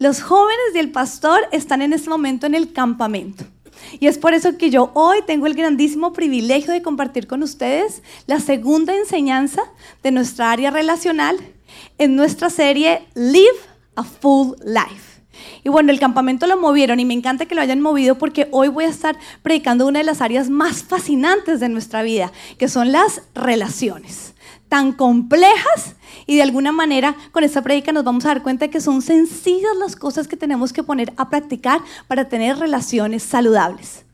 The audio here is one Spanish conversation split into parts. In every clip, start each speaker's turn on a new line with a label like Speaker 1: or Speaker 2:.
Speaker 1: Los jóvenes y el pastor están en este momento en el campamento. Y es por eso que yo hoy tengo el grandísimo privilegio de compartir con ustedes la segunda enseñanza de nuestra área relacional en nuestra serie Live a Full Life. Y bueno, el campamento lo movieron y me encanta que lo hayan movido porque hoy voy a estar predicando una de las áreas más fascinantes de nuestra vida, que son las relaciones tan complejas y de alguna manera con esta predica nos vamos a dar cuenta de que son sencillas las cosas que tenemos que poner a practicar para tener relaciones saludables.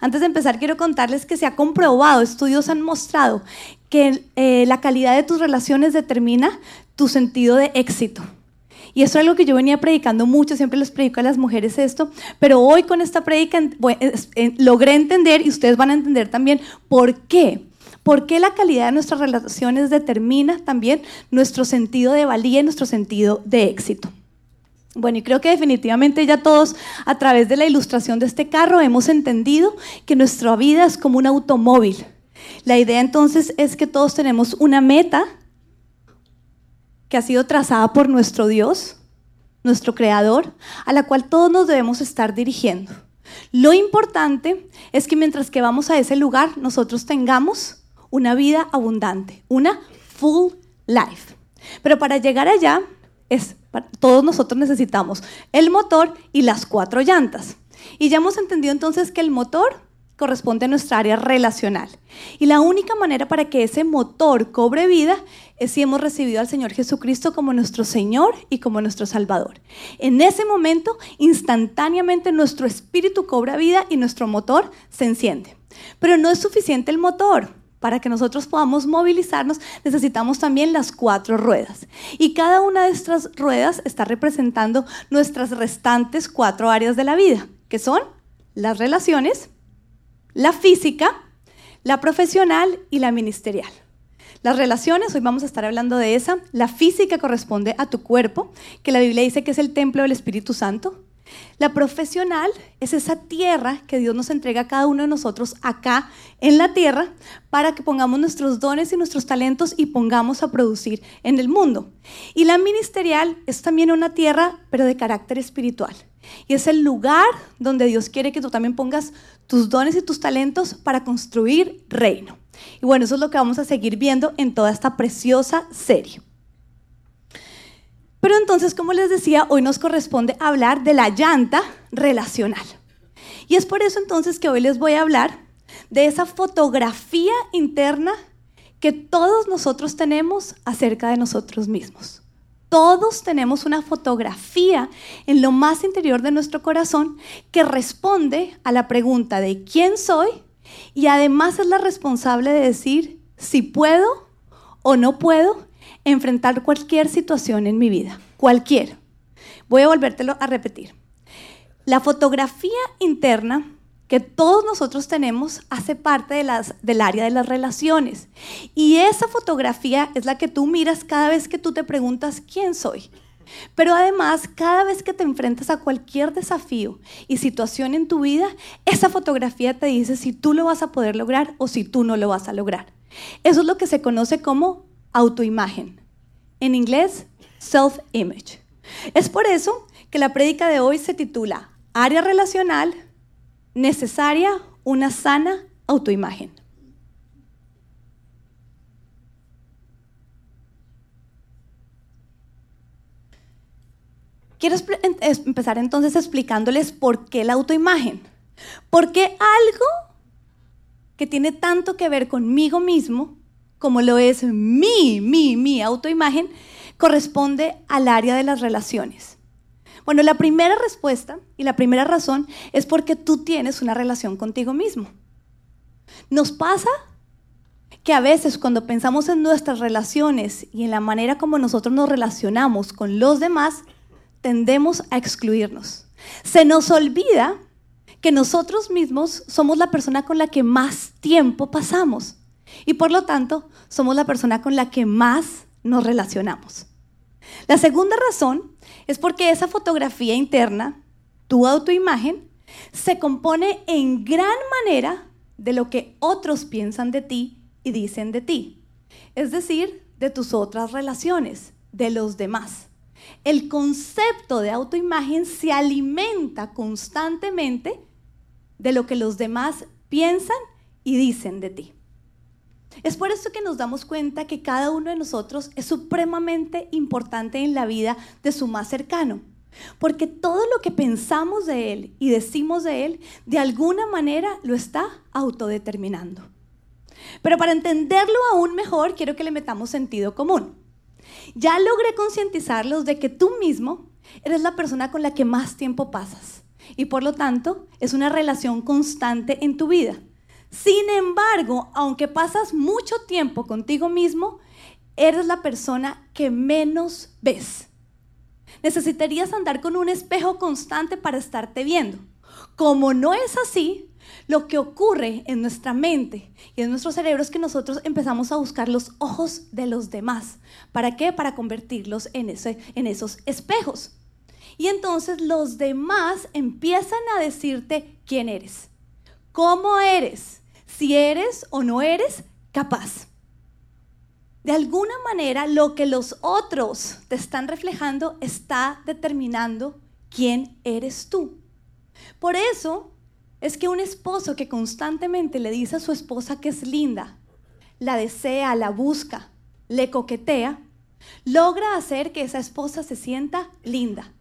Speaker 1: Antes de empezar, quiero contarles que se ha comprobado, estudios han mostrado que eh, la calidad de tus relaciones determina tu sentido de éxito. Y eso es algo que yo venía predicando mucho, siempre les predico a las mujeres esto, pero hoy con esta predica logré entender y ustedes van a entender también por qué. ¿Por qué la calidad de nuestras relaciones determina también nuestro sentido de valía y nuestro sentido de éxito? Bueno, y creo que definitivamente ya todos a través de la ilustración de este carro hemos entendido que nuestra vida es como un automóvil. La idea entonces es que todos tenemos una meta que ha sido trazada por nuestro Dios, nuestro Creador, a la cual todos nos debemos estar dirigiendo. Lo importante es que mientras que vamos a ese lugar, nosotros tengamos una vida abundante, una full life. Pero para llegar allá, es, todos nosotros necesitamos el motor y las cuatro llantas. Y ya hemos entendido entonces que el motor corresponde a nuestra área relacional. Y la única manera para que ese motor cobre vida es si hemos recibido al Señor Jesucristo como nuestro Señor y como nuestro Salvador. En ese momento, instantáneamente nuestro espíritu cobra vida y nuestro motor se enciende. Pero no es suficiente el motor. Para que nosotros podamos movilizarnos necesitamos también las cuatro ruedas. Y cada una de estas ruedas está representando nuestras restantes cuatro áreas de la vida, que son las relaciones, la física, la profesional y la ministerial. Las relaciones, hoy vamos a estar hablando de esa. La física corresponde a tu cuerpo, que la Biblia dice que es el templo del Espíritu Santo. La profesional es esa tierra que Dios nos entrega a cada uno de nosotros acá en la tierra para que pongamos nuestros dones y nuestros talentos y pongamos a producir en el mundo. Y la ministerial es también una tierra, pero de carácter espiritual. Y es el lugar donde Dios quiere que tú también pongas tus dones y tus talentos para construir reino. Y bueno, eso es lo que vamos a seguir viendo en toda esta preciosa serie. Pero entonces, como les decía, hoy nos corresponde hablar de la llanta relacional. Y es por eso entonces que hoy les voy a hablar de esa fotografía interna que todos nosotros tenemos acerca de nosotros mismos. Todos tenemos una fotografía en lo más interior de nuestro corazón que responde a la pregunta de quién soy y además es la responsable de decir si puedo o no puedo enfrentar cualquier situación en mi vida, cualquier. Voy a volvértelo a repetir. La fotografía interna que todos nosotros tenemos hace parte de las, del área de las relaciones. Y esa fotografía es la que tú miras cada vez que tú te preguntas quién soy. Pero además, cada vez que te enfrentas a cualquier desafío y situación en tu vida, esa fotografía te dice si tú lo vas a poder lograr o si tú no lo vas a lograr. Eso es lo que se conoce como autoimagen. En inglés, self-image. Es por eso que la prédica de hoy se titula Área relacional necesaria una sana autoimagen. Quiero empezar entonces explicándoles por qué la autoimagen. Porque algo que tiene tanto que ver conmigo mismo como lo es mi, mi, mi autoimagen, corresponde al área de las relaciones. Bueno, la primera respuesta y la primera razón es porque tú tienes una relación contigo mismo. Nos pasa que a veces cuando pensamos en nuestras relaciones y en la manera como nosotros nos relacionamos con los demás, tendemos a excluirnos. Se nos olvida que nosotros mismos somos la persona con la que más tiempo pasamos. Y por lo tanto, somos la persona con la que más nos relacionamos. La segunda razón es porque esa fotografía interna, tu autoimagen, se compone en gran manera de lo que otros piensan de ti y dicen de ti. Es decir, de tus otras relaciones, de los demás. el concepto de autoimagen se alimenta constantemente de lo que los demás piensan y dicen de ti. Es por eso que nos damos cuenta que cada uno de nosotros es supremamente importante en la vida de su más cercano. Porque todo lo que pensamos de Él y decimos de Él, de alguna manera lo está autodeterminando. Pero para entenderlo aún mejor, quiero que le metamos sentido común. Ya logré concientizarlos de que tú mismo eres la persona con la que más tiempo pasas y por lo tanto es una relación constante en tu vida. Sin embargo, aunque pasas mucho tiempo contigo mismo, eres la persona que menos ves. Necesitarías andar con un espejo constante para estarte viendo. Como no es así, lo que ocurre en nuestra mente y en nuestro cerebro es que nosotros empezamos a buscar los ojos de los demás. ¿Para qué? Para convertirlos en, en esos espejos. Y entonces los demás empiezan a decirte quién eres, cómo eres, si eres o no eres capaz. De alguna manera, lo que los otros te están reflejando está determinando quién eres tú. Por eso, es que un esposo que constantemente le dice a su esposa que es linda, la desea, la busca, le coquetea, logra hacer que esa esposa se sienta linda,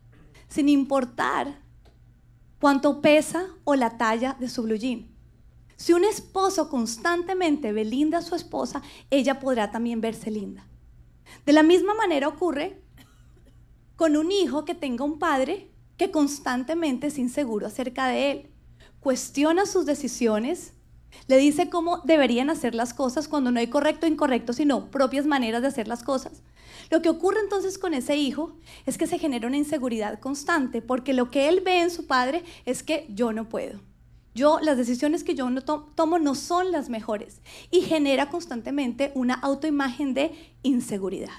Speaker 1: sin importar cuánto pesa o la talla de su blue jean. Si un esposo constantemente ve linda a su esposa, ella podrá también verse linda. De la misma manera ocurre con un hijo que tenga un padre que constantemente es inseguro acerca de él cuestiona sus decisiones, le dice cómo deberían hacer las cosas cuando no hay correcto o incorrecto, sino propias maneras de hacer las cosas. Lo que ocurre entonces con ese hijo es que se genera una inseguridad constante, porque lo que él ve en su padre es que yo no puedo. Yo, las decisiones que yo no tomo no son las mejores y genera constantemente una autoimagen de inseguridad.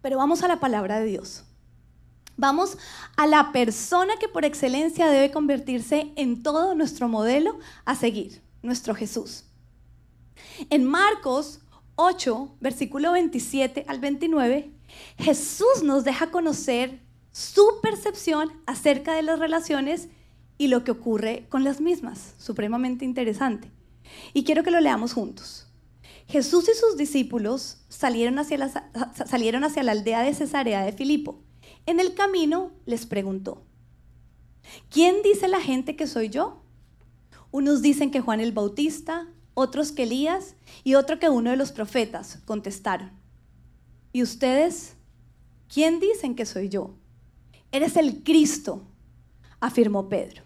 Speaker 1: Pero vamos a la palabra de Dios. Vamos a la persona que por excelencia debe convertirse en todo nuestro modelo a seguir, nuestro Jesús. En Marcos 8, versículo 27 al 29, Jesús nos deja conocer su percepción acerca de las relaciones y lo que ocurre con las mismas. Supremamente interesante. Y quiero que lo leamos juntos. Jesús y sus discípulos salieron hacia, la, salieron hacia la aldea de Cesarea de Filipo. En el camino les preguntó, ¿quién dice la gente que soy yo? Unos dicen que Juan el Bautista, otros que Elías y otro que uno de los profetas, contestaron. ¿Y ustedes? ¿Quién dicen que soy yo? Eres el Cristo, afirmó Pedro.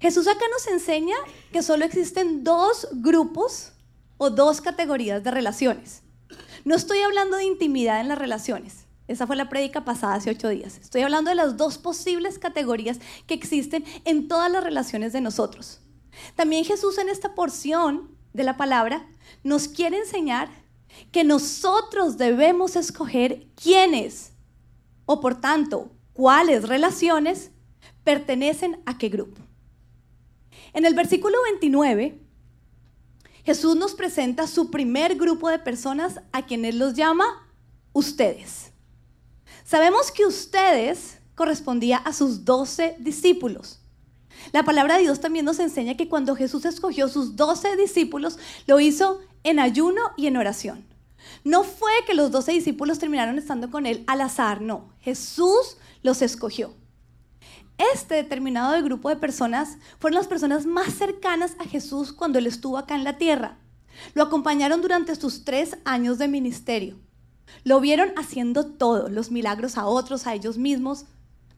Speaker 1: Jesús acá nos enseña que solo existen dos grupos o dos categorías de relaciones. No estoy hablando de intimidad en las relaciones. Esa fue la prédica pasada hace ocho días. Estoy hablando de las dos posibles categorías que existen en todas las relaciones de nosotros. También Jesús en esta porción de la palabra nos quiere enseñar que nosotros debemos escoger quiénes o por tanto cuáles relaciones pertenecen a qué grupo. En el versículo 29 Jesús nos presenta su primer grupo de personas a quienes los llama ustedes. Sabemos que ustedes correspondía a sus doce discípulos. La palabra de Dios también nos enseña que cuando Jesús escogió sus doce discípulos, lo hizo en ayuno y en oración. No fue que los doce discípulos terminaron estando con él al azar, no. Jesús los escogió. Este determinado grupo de personas fueron las personas más cercanas a Jesús cuando él estuvo acá en la tierra. Lo acompañaron durante sus tres años de ministerio. Lo vieron haciendo todo, los milagros a otros, a ellos mismos.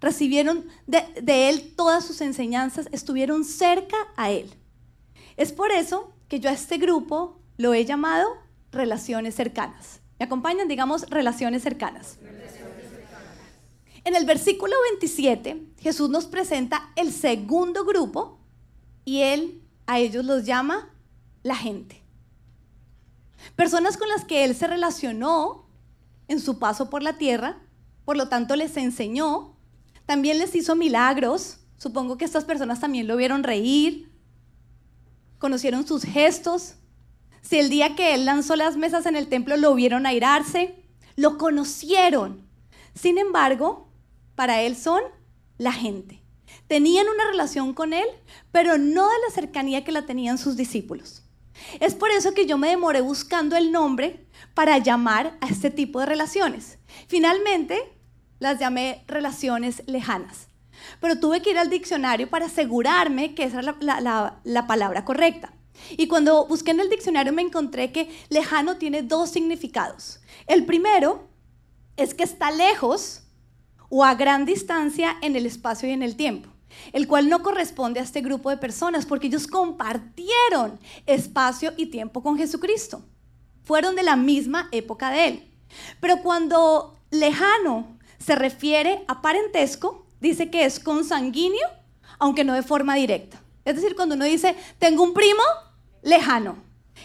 Speaker 1: Recibieron de, él todas sus enseñanzas, estuvieron cerca a él. Es por eso que yo a este grupo lo he llamado relaciones cercanas. ¿Me acompañan? Digamos relaciones cercanas. En el versículo 27, Jesús nos presenta el segundo grupo y él a ellos los llama la gente. Personas con las que él se relacionó en su paso por la tierra, por lo tanto les enseñó, también les hizo milagros. Supongo que estas personas también lo vieron reír, conocieron sus gestos, si el día que él lanzó las mesas en el templo lo vieron airarse, lo conocieron. Sin embargo, para él son la gente. Tenían una relación con él, pero no de la cercanía que la tenían sus discípulos. Es por eso que yo me demoré buscando el nombre para llamar a este tipo de relaciones. Finalmente, las llamé relaciones lejanas. Pero tuve que ir al diccionario para asegurarme que esa era la, palabra correcta. Y cuando busqué en el diccionario me encontré que lejano tiene dos significados. El primero es que está lejos o a gran distancia en el espacio y en el tiempo, el cual no corresponde a este grupo de personas porque ellos compartieron espacio y tiempo con Jesucristo. Fueron de la misma época de él. Pero cuando lejano se refiere a parentesco, dice que es consanguíneo, aunque no de forma directa. Es decir, cuando uno dice, tengo un primo lejano,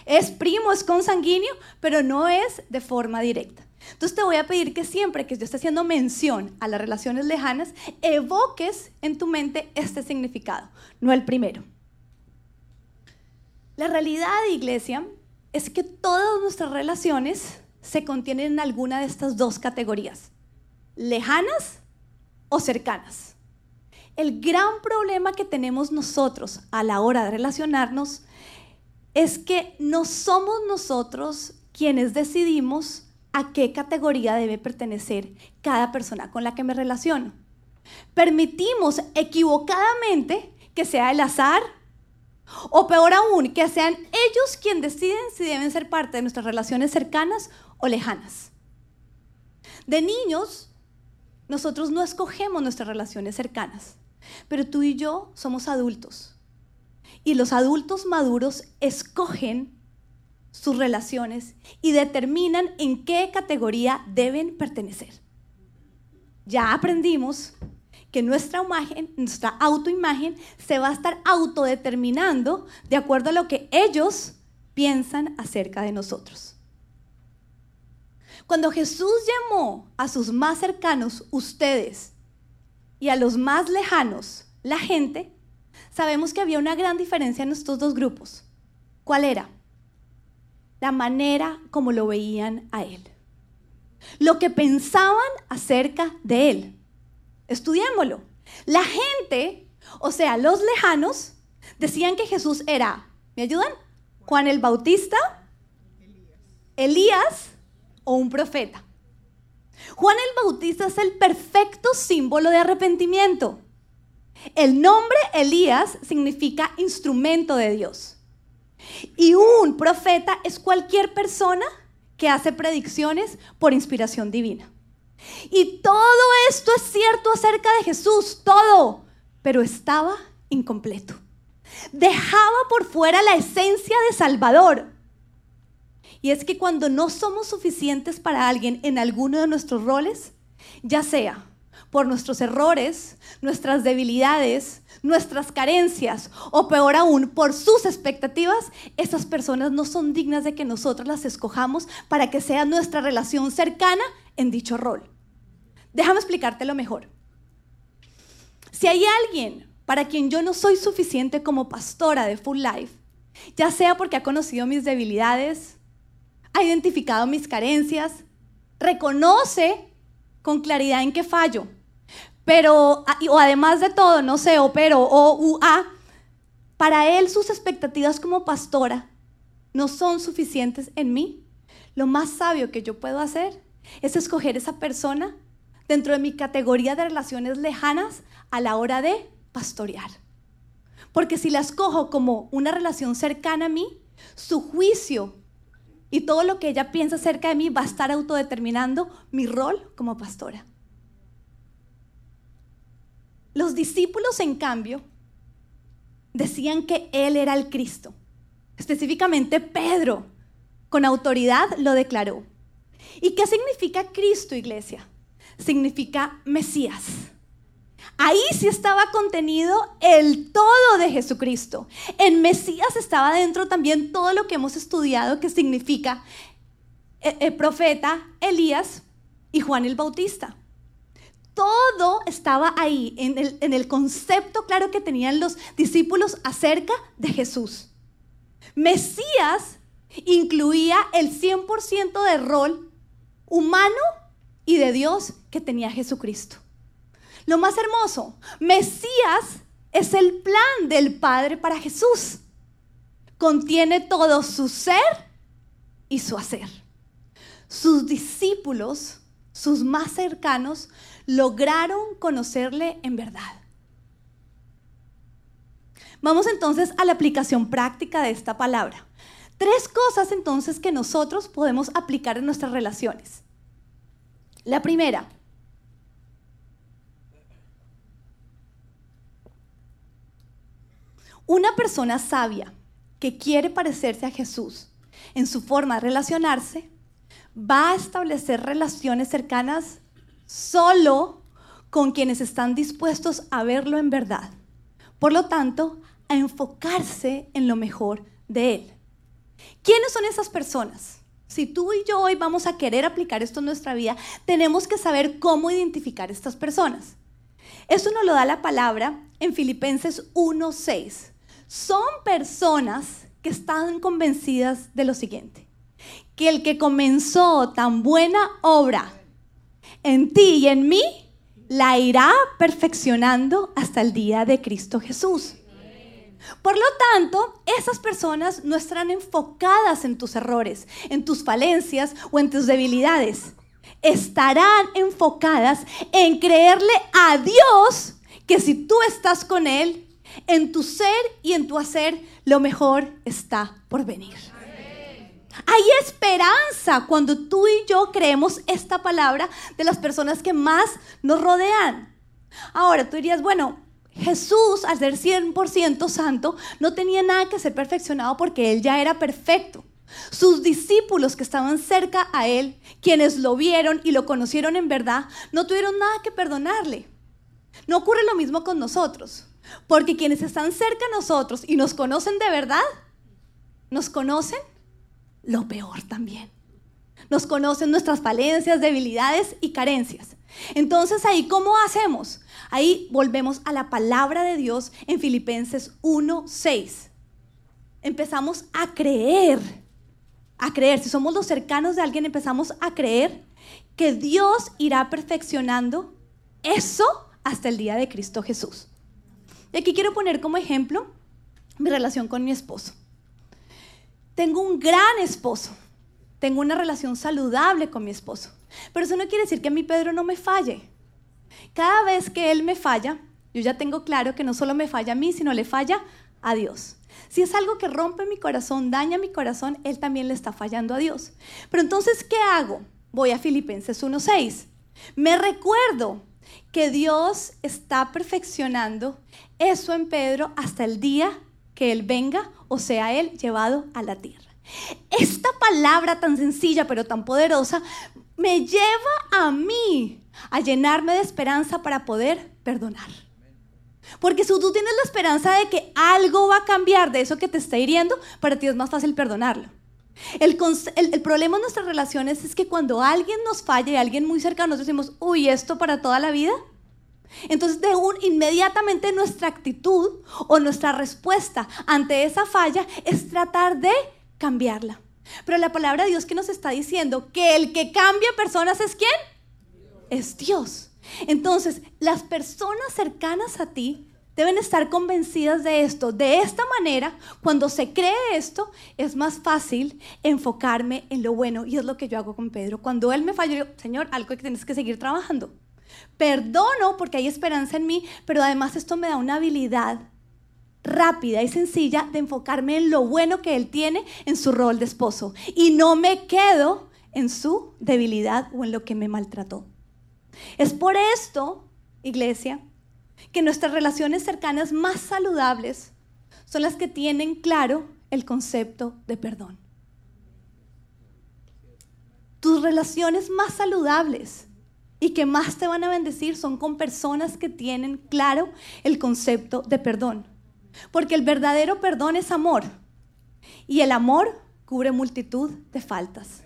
Speaker 1: es primo, es consanguíneo, pero no es de forma directa. Entonces te voy a pedir que siempre que yo esté haciendo mención a las relaciones lejanas, evoques en tu mente este significado, no el primero. La realidad, iglesia, es que todas nuestras relaciones se contienen en alguna de estas dos categorías, lejanas o cercanas. El gran problema que tenemos nosotros a la hora de relacionarnos es que no somos nosotros quienes decidimos a qué categoría debe pertenecer cada persona con la que me relaciono. Permitimos equivocadamente que sea el azar o peor aún, que sean ellos quienes deciden si deben ser parte de nuestras relaciones cercanas o lejanas. De niños, nosotros no escogemos nuestras relaciones cercanas, pero tú y yo somos adultos. Y los adultos maduros escogen sus relaciones y determinan en qué categoría deben pertenecer. Ya aprendimos que nuestra imagen, nuestra autoimagen se va a estar autodeterminando de acuerdo a lo que ellos piensan acerca de nosotros. Cuando Jesús llamó a sus más cercanos ustedes y a los más lejanos la gente, sabemos que había una gran diferencia en estos dos grupos. ¿Cuál era? la manera como lo veían a él. Lo que pensaban acerca de él. Estudiémoslo. La gente, o sea, los lejanos, decían que Jesús era, ¿me ayudan? Juan el Bautista, Elías o un profeta. Juan el Bautista es el perfecto símbolo de arrepentimiento. El nombre Elías significa instrumento de Dios. Y un profeta es cualquier persona que hace predicciones por inspiración divina. Y todo esto es cierto acerca de Jesús, todo, pero estaba incompleto. Dejaba por fuera la esencia de Salvador. Y es que cuando no somos suficientes para alguien en alguno de nuestros roles, ya sea por nuestros errores, nuestras debilidades, nuestras carencias o peor aún, por sus expectativas, esas personas no son dignas de que nosotros las escojamos para que sea nuestra relación cercana en dicho rol. Déjame explicártelo mejor. Si hay alguien para quien yo no soy suficiente como pastora de Full Life, ya sea porque ha conocido mis debilidades, ha identificado mis carencias, reconoce con claridad en qué fallo, pero, o además de todo, no sé, o pero, o u, a, para él sus expectativas como pastora no son suficientes en mí. Lo más sabio que yo puedo hacer es escoger esa persona dentro de mi categoría de relaciones lejanas a la hora de pastorear. Porque si la escojo como una relación cercana a mí, su juicio y todo lo que ella piensa acerca de mí va a estar autodeterminando mi rol como pastora. Los discípulos, en cambio, decían que Él era el Cristo. Específicamente Pedro, con autoridad, lo declaró. ¿Y qué significa Cristo, iglesia? Significa Mesías. Ahí sí estaba contenido el todo de Jesucristo. En Mesías estaba dentro también todo lo que hemos estudiado que significa el eh, eh, profeta Elías y Juan el Bautista todo estaba ahí, en el, en el, concepto claro que tenían los discípulos acerca de Jesús. Mesías incluía el 100% de rol humano y de Dios que tenía Jesucristo. Lo más hermoso, Mesías es el plan del Padre para Jesús. Contiene todo su ser y su hacer. Sus discípulos, sus más cercanos, lograron conocerle en verdad. Vamos entonces a la aplicación práctica de esta palabra. Tres cosas entonces que nosotros podemos aplicar en nuestras relaciones. La primera, una persona sabia que quiere parecerse a Jesús en su forma de relacionarse, va a establecer relaciones cercanas solo con quienes están dispuestos a verlo en verdad. Por lo tanto, a enfocarse en lo mejor de Él. ¿Quiénes son esas personas? Si tú y yo hoy vamos a querer aplicar esto en nuestra vida, tenemos que saber cómo identificar estas personas. Eso nos lo da la palabra en Filipenses 1.6. Son personas que están convencidas de lo siguiente, que el que comenzó tan buena obra en ti y en mí, la irá perfeccionando hasta el día de Cristo Jesús. Por lo tanto, esas personas no estarán enfocadas en tus errores, en tus falencias o en tus debilidades. Estarán enfocadas en creerle a Dios que si tú estás con Él, en tu ser y en tu hacer, lo mejor está por venir. Hay esperanza cuando tú y yo creemos esta palabra de las personas que más nos rodean. Ahora tú dirías, bueno, Jesús, al ser 100% santo, no tenía nada que ser perfeccionado porque Él ya era perfecto. Sus discípulos que estaban cerca a Él, quienes lo vieron y lo conocieron en verdad, no tuvieron nada que perdonarle. No ocurre lo mismo con nosotros, porque quienes están cerca a nosotros y nos conocen de verdad, nos conocen lo peor también. Nos conocen nuestras falencias, debilidades y carencias. Entonces ahí, ¿cómo hacemos? Ahí volvemos a la palabra de Dios en Filipenses 1:6. Empezamos a creer, a creer. Si somos los cercanos de alguien, empezamos a creer que Dios irá perfeccionando eso hasta el día de Cristo Jesús. Y aquí quiero poner como ejemplo mi relación con mi esposo. Tengo un gran esposo. Tengo una relación saludable con mi esposo. Pero eso no quiere decir que a mi Pedro no me falle. Cada vez que él me falla, yo ya tengo claro que no solo me falla a mí, sino le falla a Dios. Si es algo que rompe mi corazón, daña mi corazón, él también le está fallando a Dios. Pero entonces, ¿qué hago? Voy a Filipenses 1.6. Me recuerdo que Dios está perfeccionando eso en Pedro hasta el día que Él venga o sea Él llevado a la tierra. Esta palabra tan sencilla pero tan poderosa me lleva a mí a llenarme de esperanza para poder perdonar. Porque si tú tienes la esperanza de que algo va a cambiar de eso que te está hiriendo, para ti es más fácil perdonarlo. El, el, problema en nuestras relaciones es que cuando alguien nos falla y alguien muy cercano, nos decimos, uy, ¿esto para toda la vida? Entonces, de un, inmediatamente nuestra actitud o nuestra respuesta ante esa falla es tratar de cambiarla. Pero la palabra de Dios que nos está diciendo que el que cambia personas es quién? Es Dios. Entonces, las personas cercanas a ti deben estar convencidas de esto. De esta manera, cuando se cree esto, es más fácil enfocarme en lo bueno. Y es lo que yo hago con Pedro. Cuando él me falló, yo Señor, algo que tienes que seguir trabajando. Perdono porque hay esperanza en mí, pero además esto me da una habilidad rápida y sencilla de enfocarme en lo bueno que él tiene en su rol de esposo y no me quedo en su debilidad o en lo que me maltrató. Es por esto, iglesia, que nuestras relaciones cercanas más saludables son las que tienen claro el concepto de perdón. Tus relaciones más saludables y que más te van a bendecir son con personas que tienen claro el concepto de perdón. Porque el verdadero perdón es amor. Y el amor cubre multitud de faltas.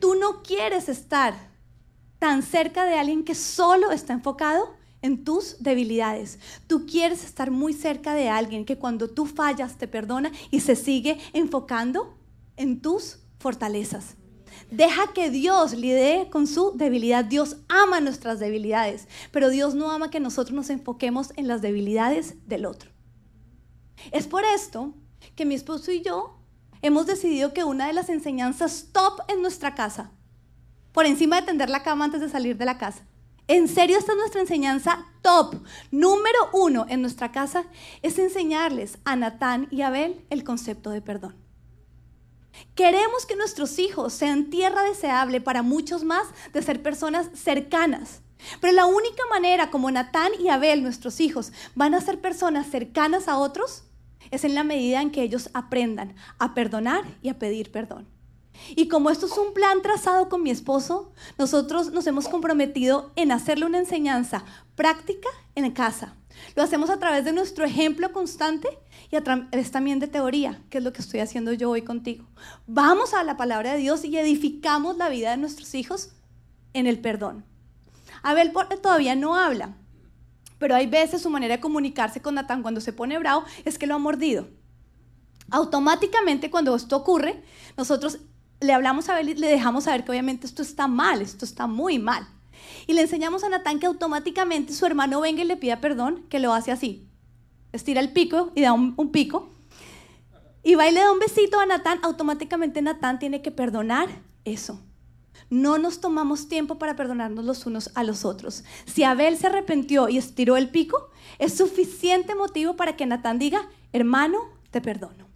Speaker 1: Tú no quieres estar tan cerca de alguien que solo está enfocado en tus debilidades. Tú quieres estar muy cerca de alguien que cuando tú fallas te perdona y se sigue enfocando en tus fortalezas. Deja que Dios lidie con su debilidad. Dios ama nuestras debilidades, pero Dios no ama que nosotros nos enfoquemos en las debilidades del otro. Es por esto que mi esposo y yo hemos decidido que una de las enseñanzas top en nuestra casa, por encima de tender la cama antes de salir de la casa, en serio, esta es nuestra enseñanza top. Número uno en nuestra casa es enseñarles a Natán y Abel el concepto de perdón. Queremos que nuestros hijos sean tierra deseable para muchos más de ser personas cercanas. Pero la única manera como Natán y Abel, nuestros hijos, van a ser personas cercanas a otros es en la medida en que ellos aprendan a perdonar y a pedir perdón. Y como esto es un plan trazado con mi esposo, nosotros nos hemos comprometido en hacerle una enseñanza práctica en casa. Lo hacemos a través de nuestro ejemplo constante y a través también de teoría, que es lo que estoy haciendo yo hoy contigo. Vamos a la palabra de Dios y edificamos la vida de nuestros hijos en el perdón. Abel todavía no habla, pero hay veces su manera de comunicarse con Natán cuando se pone bravo es que lo ha mordido. Automáticamente cuando esto ocurre, nosotros le hablamos a Abel y le dejamos saber que obviamente esto está mal, esto está muy mal. Y le enseñamos a Natán que automáticamente su hermano venga y le pida perdón, que lo hace así. Estira el pico y da un, pico. Y va y le da un besito a Natán, automáticamente Natán tiene que perdonar eso. No nos tomamos tiempo para perdonarnos los unos a los otros. Si Abel se arrepintió y estiró el pico, es suficiente motivo para que Natán diga, hermano, te perdono.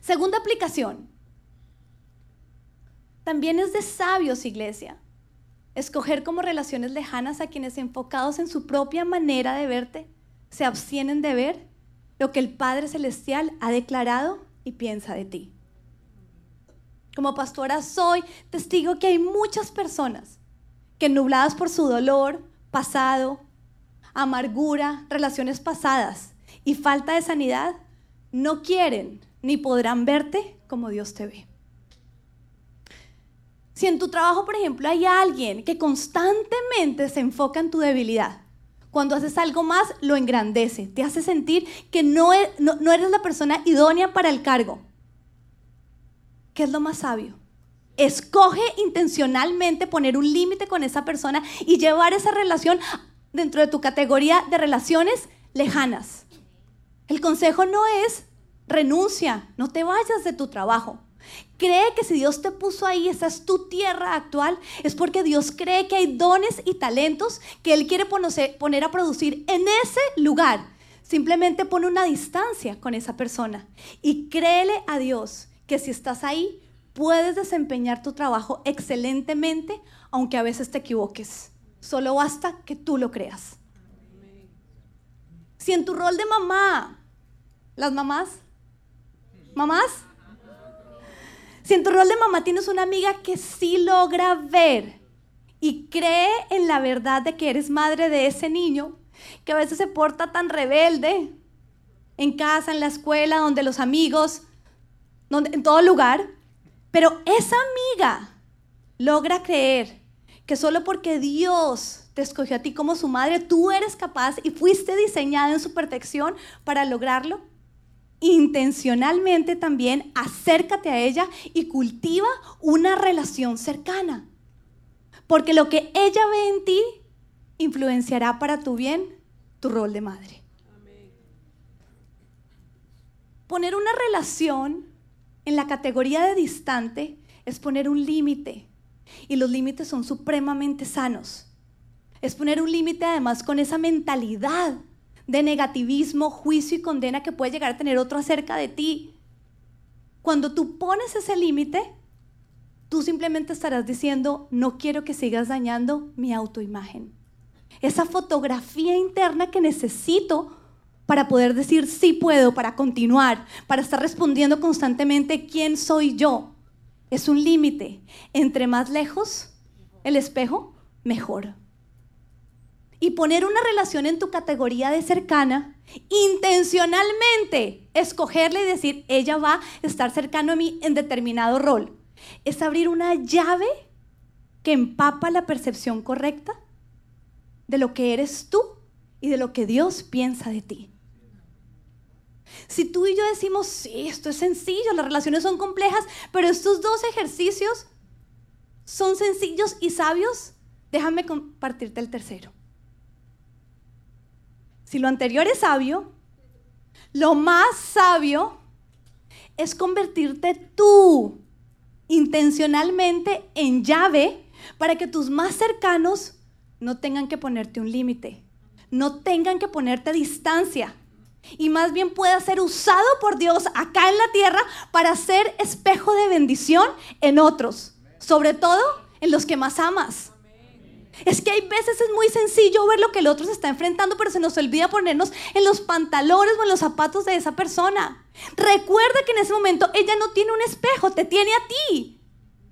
Speaker 1: Segunda aplicación, también es de sabios, iglesia, escoger como relaciones lejanas a quienes enfocados en su propia manera de verte se abstienen de ver lo que el Padre Celestial ha declarado y piensa de ti. Como pastora soy testigo que hay muchas personas que nubladas por su dolor, pasado, amargura, relaciones pasadas y falta de sanidad, no quieren ni podrán verte como Dios te ve. Si en tu trabajo, por ejemplo, hay alguien que constantemente se enfoca en tu debilidad, cuando haces algo más, lo engrandece, te hace sentir que e, no, no, eres la persona idónea para el cargo. ¿Qué es lo más sabio? Escoge intencionalmente poner un límite con esa persona y llevar esa relación dentro de tu categoría de relaciones lejanas. El consejo no es renuncia, no te vayas de tu trabajo. Cree que si Dios te puso ahí, esa es tu tierra actual, es porque Dios cree que hay dones y talentos que Él quiere poner a producir en ese lugar. Simplemente pone una distancia con esa persona y créele a Dios que si estás ahí, puedes desempeñar tu trabajo excelentemente, aunque a veces te equivoques. Solo basta que tú lo creas. Si en tu rol de mamá, las mamás, mamás, si en tu rol de mamá tienes una amiga que sí logra ver y cree en la verdad de que eres madre de ese niño, que a veces se porta tan rebelde en casa, en la escuela, donde los amigos, en todo lugar, pero esa amiga logra creer que solo porque Dios te escogió a ti como su madre, tú eres capaz y fuiste diseñada en su perfección para lograrlo intencionalmente también acércate a ella y cultiva una relación cercana. Porque lo que ella ve en ti influenciará para tu bien tu rol de madre. Poner una relación en la categoría de distante es poner un límite. Y los límites son supremamente sanos. Es poner un límite además con esa mentalidad de negativismo, juicio y condena que puede llegar a tener otro acerca de ti. Cuando tú pones ese límite, tú simplemente estarás diciendo, no quiero que sigas dañando mi autoimagen. Esa fotografía interna que necesito para poder decir sí puedo, para continuar, para estar respondiendo constantemente quién soy yo. Es un límite. Entre más lejos el espejo, mejor y poner una relación en tu categoría de cercana, intencionalmente escogerle y decir, ella va a estar cercano a mí en determinado rol. Es abrir una llave que empapa la percepción correcta de lo que eres tú y de lo que Dios piensa de ti. Si tú y yo decimos, sí, esto es sencillo, las relaciones son complejas, pero estos dos ejercicios son sencillos y sabios, déjame compartirte el tercero. Si lo anterior es sabio, lo más sabio es convertirte tú intencionalmente en llave para que tus más cercanos no tengan que ponerte un límite, no tengan que ponerte distancia y más bien pueda ser usado por Dios acá en la tierra para ser espejo de bendición en otros, sobre todo en los que más amas. Es que hay veces es muy sencillo ver lo que el otro se está enfrentando, pero se nos olvida ponernos en los pantalones o en los zapatos de esa persona. Recuerda que en ese momento ella no tiene un espejo, te tiene a ti.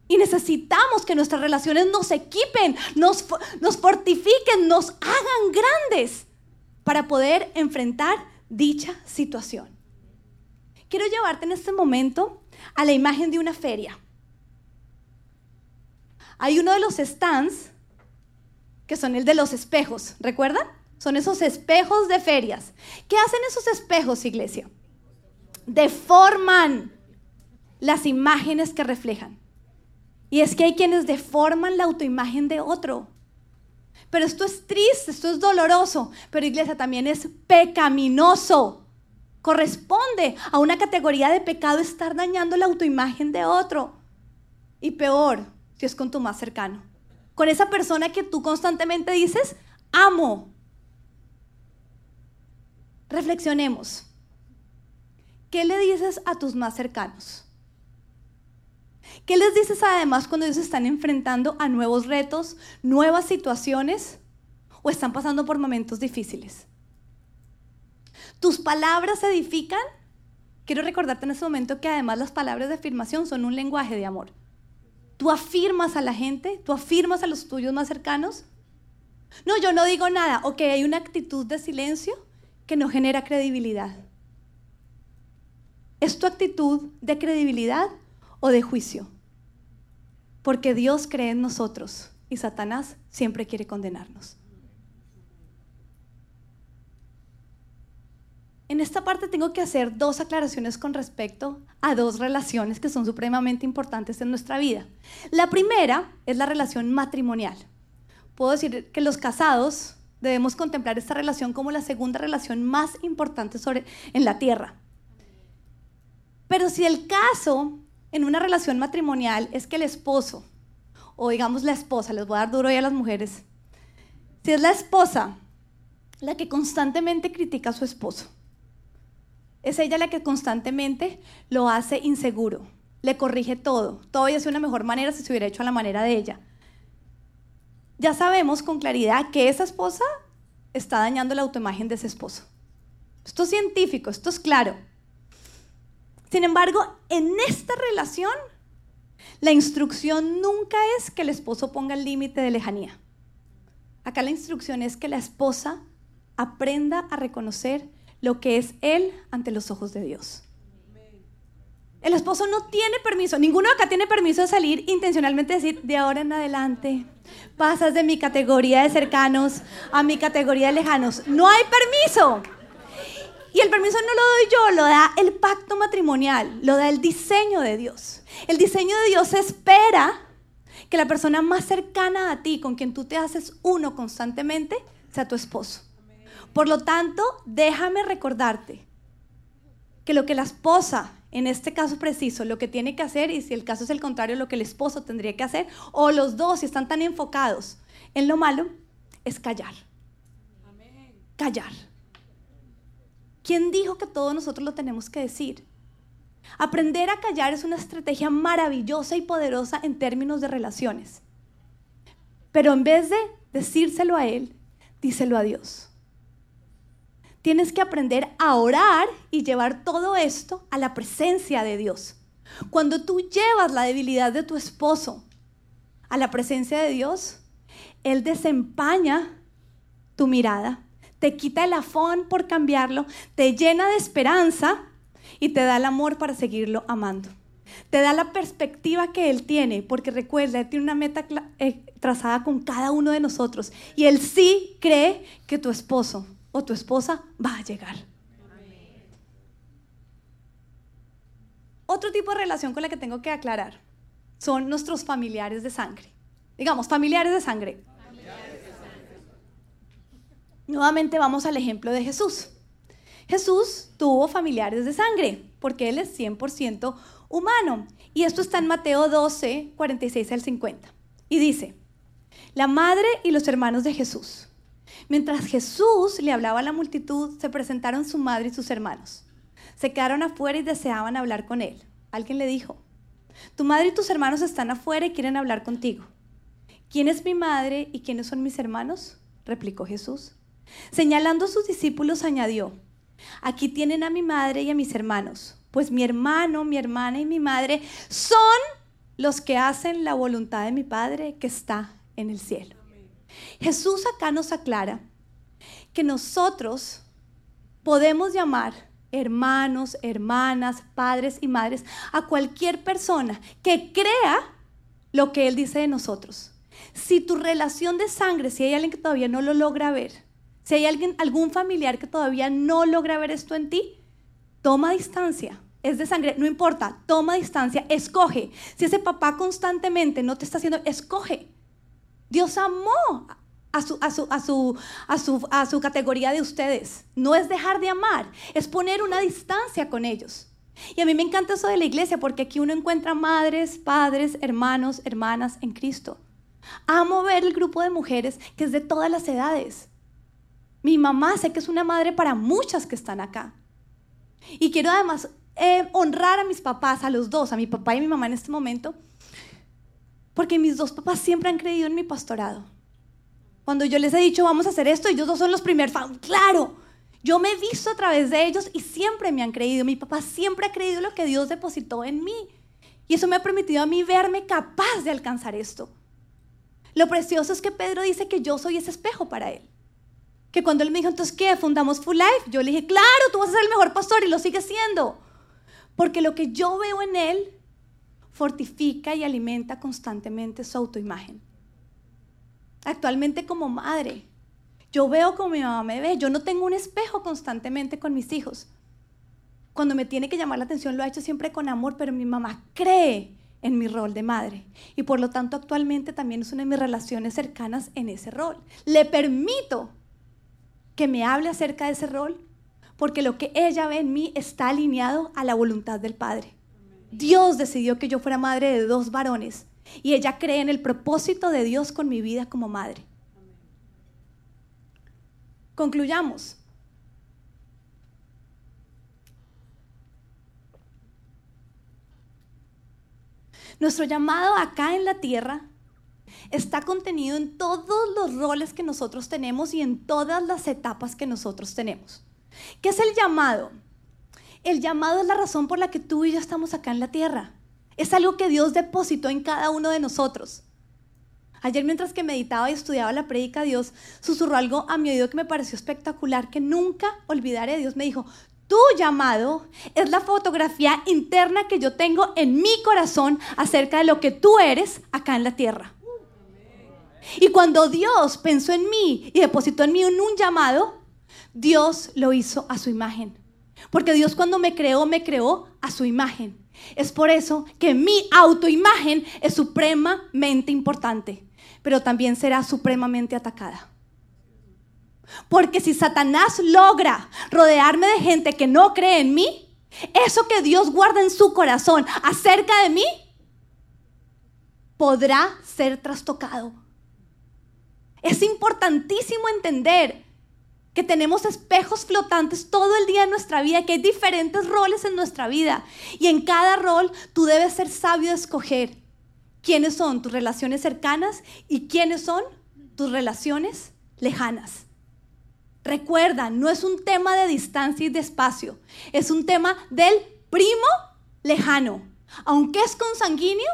Speaker 1: Y necesitamos que nuestras relaciones nos equipen, nos, nos fortifiquen, nos hagan grandes para poder enfrentar dicha situación. Quiero llevarte en este momento a la imagen de una feria. Hay uno de los stands que son el de los espejos, ¿recuerdan? Son esos espejos de ferias. ¿Qué hacen esos espejos, iglesia? Deforman las imágenes que reflejan. Y es que hay quienes deforman la autoimagen de otro. Pero esto es triste, esto es doloroso, pero iglesia también es pecaminoso. Corresponde a una categoría de pecado estar dañando la autoimagen de otro. Y peor, si es con tu más cercano. Con esa persona que tú constantemente dices, amo. Reflexionemos. ¿Qué le dices a tus más cercanos? ¿Qué les dices además cuando ellos están enfrentando a nuevos retos, nuevas situaciones o están pasando por momentos difíciles? ¿Tus palabras edifican? Quiero recordarte en este momento que además las palabras de afirmación son un lenguaje de amor. Tú afirmas a la gente, tú afirmas a los tuyos más cercanos. No, yo no digo nada. Ok, hay una actitud de silencio que no genera credibilidad. ¿Es tu actitud de credibilidad o de juicio. Porque Dios cree en nosotros y Satanás siempre quiere condenarnos. En esta parte tengo que hacer dos aclaraciones con respecto a dos relaciones que son supremamente importantes en nuestra vida. La primera es la relación matrimonial. Puedo decir que los casados debemos contemplar esta relación como la segunda relación más importante en la tierra. Pero si el caso en una relación matrimonial es que el esposo, o digamos la esposa, les voy a dar duro hoy a las mujeres, si es la esposa la que constantemente critica a su esposo, es ella la que constantemente lo hace inseguro, le corrige todo, todo y hace una mejor manera si se hubiera hecho a la manera de ella. Ya sabemos con claridad que esa esposa está dañando la autoimagen de ese esposo. Esto es científico, esto es claro. Sin embargo, en esta relación, la instrucción nunca es que el esposo ponga el límite de lejanía. Acá la instrucción es que la esposa aprenda a reconocer lo que es él ante los ojos de Dios. El esposo no tiene permiso, ninguno acá tiene permiso de salir intencionalmente decir, de ahora en adelante, pasas de mi categoría de cercanos a mi categoría de lejanos. No hay permiso. Y el permiso no lo doy yo, lo da el pacto matrimonial, lo da el diseño de Dios. El diseño de Dios espera que la persona más cercana a ti, con quien tú te haces uno constantemente, sea tu esposo. Por lo tanto, déjame recordarte que lo que la esposa, en este caso preciso, lo que tiene que hacer, y si el caso es el contrario, lo que el esposo tendría que hacer, o los dos, si están tan enfocados en lo malo, es callar. Callar. ¿Quién dijo que todos nosotros lo tenemos que decir? Aprender a callar es una estrategia maravillosa y poderosa en términos de relaciones. Pero en vez de decírselo a Él, díselo a Dios. Tienes que aprender a orar y llevar todo esto a la presencia de Dios. Cuando tú llevas la debilidad de tu esposo a la presencia de Dios, Él desempaña tu mirada te quita el afón por cambiarlo, te llena de esperanza y te da el amor para seguirlo amando. Te da la perspectiva que Él tiene, porque recuerda, Él tiene una meta eh, trazada con cada uno de nosotros. Y Él sí cree que tu esposo o tu esposa va a llegar. otro tipo de relación con la que tengo que aclarar son nuestros familiares de sangre. Digamos, familiares de sangre. Nuevamente vamos al ejemplo de Jesús. Jesús tuvo familiares de sangre porque Él es 100% humano. Y esto está en Mateo 12, 46 al 50. Y dice, la madre y los hermanos de Jesús. Mientras Jesús le hablaba a la multitud, se presentaron su madre y sus hermanos. Se quedaron afuera y deseaban hablar con él. Alguien le dijo, tu madre y tus hermanos están afuera y quieren hablar contigo. ¿Quién es mi madre y quiénes son mis hermanos? replicó Jesús. Señalando a sus discípulos, añadió, aquí tienen a mi madre y a mis hermanos, pues mi hermano, mi hermana y mi madre son los que hacen la voluntad de mi Padre que está en el cielo. Jesús acá nos aclara que nosotros podemos llamar hermanos, hermanas, padres y madres a cualquier persona que crea lo que Él dice de nosotros. Si tu relación de sangre, si hay alguien que todavía no lo logra ver, si hay alguien, algún familiar que todavía no logra ver esto en ti, toma distancia. Es de sangre, no importa, toma distancia, escoge. Si ese papá constantemente no te está haciendo, escoge. Dios amó a su, a su, a su, a su, a su categoría de ustedes. No es dejar de amar, es poner una distancia con ellos. Y a mí me encanta eso de la iglesia porque aquí uno encuentra madres, padres, hermanos, hermanas en Cristo. Amo ver el grupo de mujeres que es de todas las edades. Mi mamá sé que es una madre para muchas que están acá. Y quiero además eh, honrar a mis papás, a los dos, a mi papá y a mi mamá en este momento, porque mis dos papás siempre han creído en mi pastorado. Cuando yo les he dicho, vamos a hacer esto, ellos dos son los primeros, claro, yo me he visto a través de ellos y siempre me han creído. Mi papá siempre ha creído lo que Dios depositó en mí. Y eso me ha permitido a mí verme capaz de alcanzar esto. Lo precioso es que Pedro dice que yo soy ese espejo para él que cuando él me dijo, entonces, ¿qué? ¿Fundamos Full Life? Yo le dije, claro, tú vas a ser el mejor pastor y lo sigue siendo. Porque lo que yo veo en él fortifica y alimenta constantemente su autoimagen. Actualmente como madre, yo veo como mi mamá me ve, yo no tengo un espejo constantemente con mis hijos. Cuando me tiene que llamar la atención lo ha hecho siempre con amor, pero mi mamá cree en mi rol de madre. Y por lo tanto actualmente también es una de mis relaciones cercanas en ese rol. Le permito que me hable acerca de ese rol, porque lo que ella ve en mí está alineado a la voluntad del Padre. Dios decidió que yo fuera madre de dos varones y ella cree en el propósito de Dios con mi vida como madre. Concluyamos. Nuestro llamado acá en la tierra está contenido en todos los roles que nosotros tenemos y en todas las etapas que nosotros tenemos. ¿Qué es el llamado? El llamado es la razón por la que tú y yo estamos acá en la tierra. Es algo que Dios depositó en cada uno de nosotros. Ayer mientras que meditaba y estudiaba la prédica, Dios susurró algo a mi oído que me pareció espectacular, que nunca olvidaré. Dios me dijo, tu llamado es la fotografía interna que yo tengo en mi corazón acerca de lo que tú eres acá en la tierra. Y cuando Dios pensó en mí y depositó en mí un, un llamado, Dios lo hizo a su imagen. Porque Dios cuando me creó, me creó a su imagen. Es por eso que mi autoimagen es supremamente importante, pero también será supremamente atacada. Porque si Satanás logra rodearme de gente que no cree en mí, eso que Dios guarda en su corazón acerca de mí podrá ser trastocado es importantísimo entender que tenemos espejos flotantes todo el día en nuestra vida, que hay diferentes roles en nuestra vida. Y en cada rol tú debes ser sabio de escoger quiénes son tus relaciones cercanas y quiénes son tus relaciones lejanas. Recuerda, no es un tema de distancia y de espacio, es un tema del primo lejano. Aunque es consanguíneo,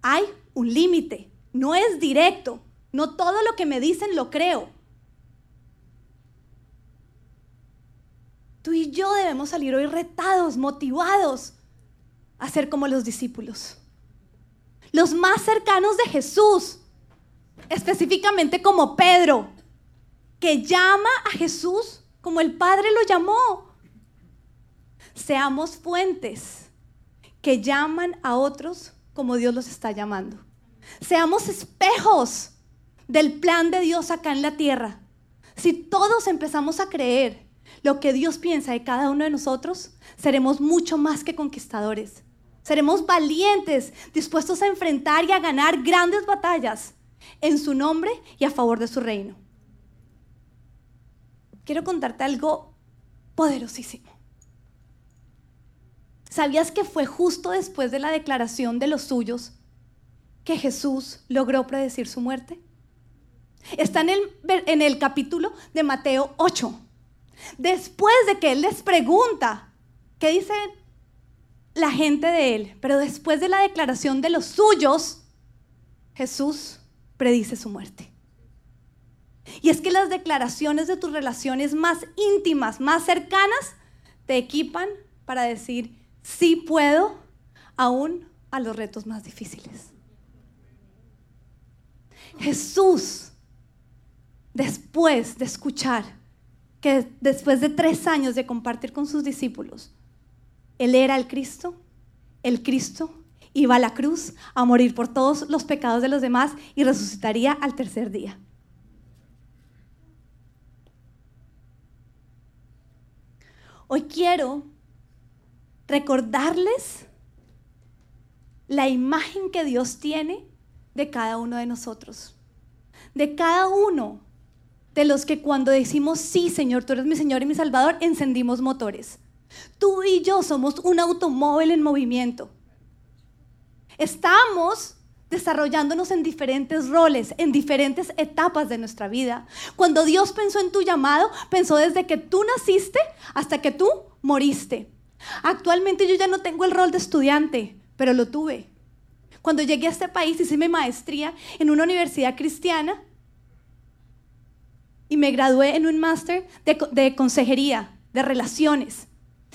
Speaker 1: hay un límite, no es directo. No todo lo que me dicen lo creo. Tú y yo debemos salir hoy retados, motivados a ser como los discípulos. Los más cercanos de Jesús, específicamente como Pedro, que llama a Jesús como el Padre lo llamó. Seamos fuentes que llaman a otros como Dios los está llamando. Seamos espejos del plan de Dios acá en la tierra. Si todos empezamos a creer lo que Dios piensa de cada uno de nosotros, seremos mucho más que conquistadores. Seremos valientes, dispuestos a enfrentar y a ganar grandes batallas en su nombre y a favor de su reino. Quiero contarte algo poderosísimo. ¿Sabías que fue justo después de la declaración de los suyos que Jesús logró predecir su muerte? Está en el, en el capítulo de Mateo 8. Después de que Él les pregunta, ¿qué dice la gente de Él? Pero después de la declaración de los suyos, Jesús predice su muerte. Y es que las declaraciones de tus relaciones más íntimas, más cercanas, te equipan para decir, sí puedo, aún a los retos más difíciles. Jesús, después de escuchar que después de tres años de compartir con sus discípulos, Él era el Cristo, el Cristo iba a la cruz a morir por todos los pecados de los demás y resucitaría al tercer día. Hoy quiero recordarles la imagen que Dios tiene de cada uno de nosotros. De cada uno de los que cuando decimos, sí, Señor, tú eres mi Señor y mi Salvador, encendimos motores. Tú y yo somos un automóvil en movimiento. Estamos desarrollándonos en diferentes roles, en diferentes etapas de nuestra vida. Cuando Dios pensó en tu llamado, pensó desde que tú naciste hasta que tú moriste. Actualmente yo ya no tengo el rol de estudiante, pero lo tuve. Cuando llegué a este país hice mi maestría en una universidad cristiana y me gradué en un máster de, consejería, de relaciones.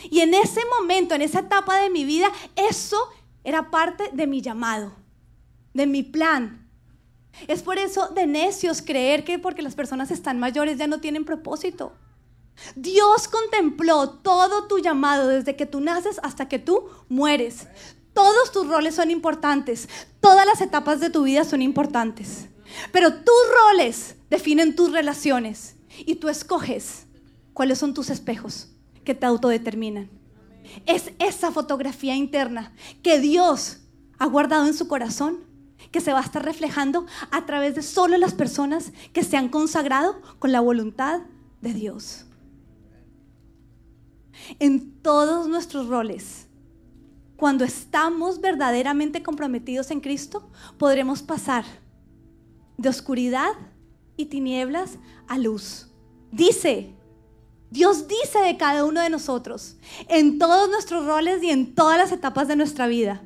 Speaker 1: Y en ese momento, en esa etapa de mi vida, eso era parte de mi llamado, de mi plan. Es por eso de necios creer que porque las personas están mayores ya no tienen propósito. Dios contempló todo tu llamado desde que tú naces hasta que tú mueres. Todos tus roles son importantes. Todas las etapas de tu vida son importantes. Pero tus roles definen tus relaciones y tú escoges cuáles son tus espejos que te autodeterminan. Es esa fotografía interna que Dios ha guardado en su corazón que se va a estar reflejando a través de solo las personas que se han consagrado con la voluntad de Dios en todos nuestros roles. Cuando estamos verdaderamente comprometidos en Cristo, podremos pasar de oscuridad y tinieblas a luz. Dice, Dios dice de cada uno de nosotros, en todos nuestros roles y en todas las etapas de nuestra vida,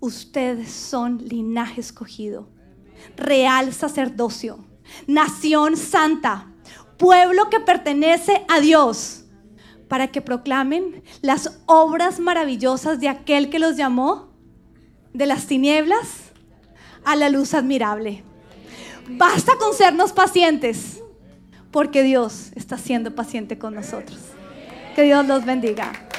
Speaker 1: ustedes son linaje escogido, real sacerdocio, nación santa, pueblo que pertenece a Dios para que proclamen las obras maravillosas de aquel que los llamó de las tinieblas a la luz admirable. Basta con sernos pacientes, porque Dios está siendo paciente con nosotros. Que Dios los bendiga.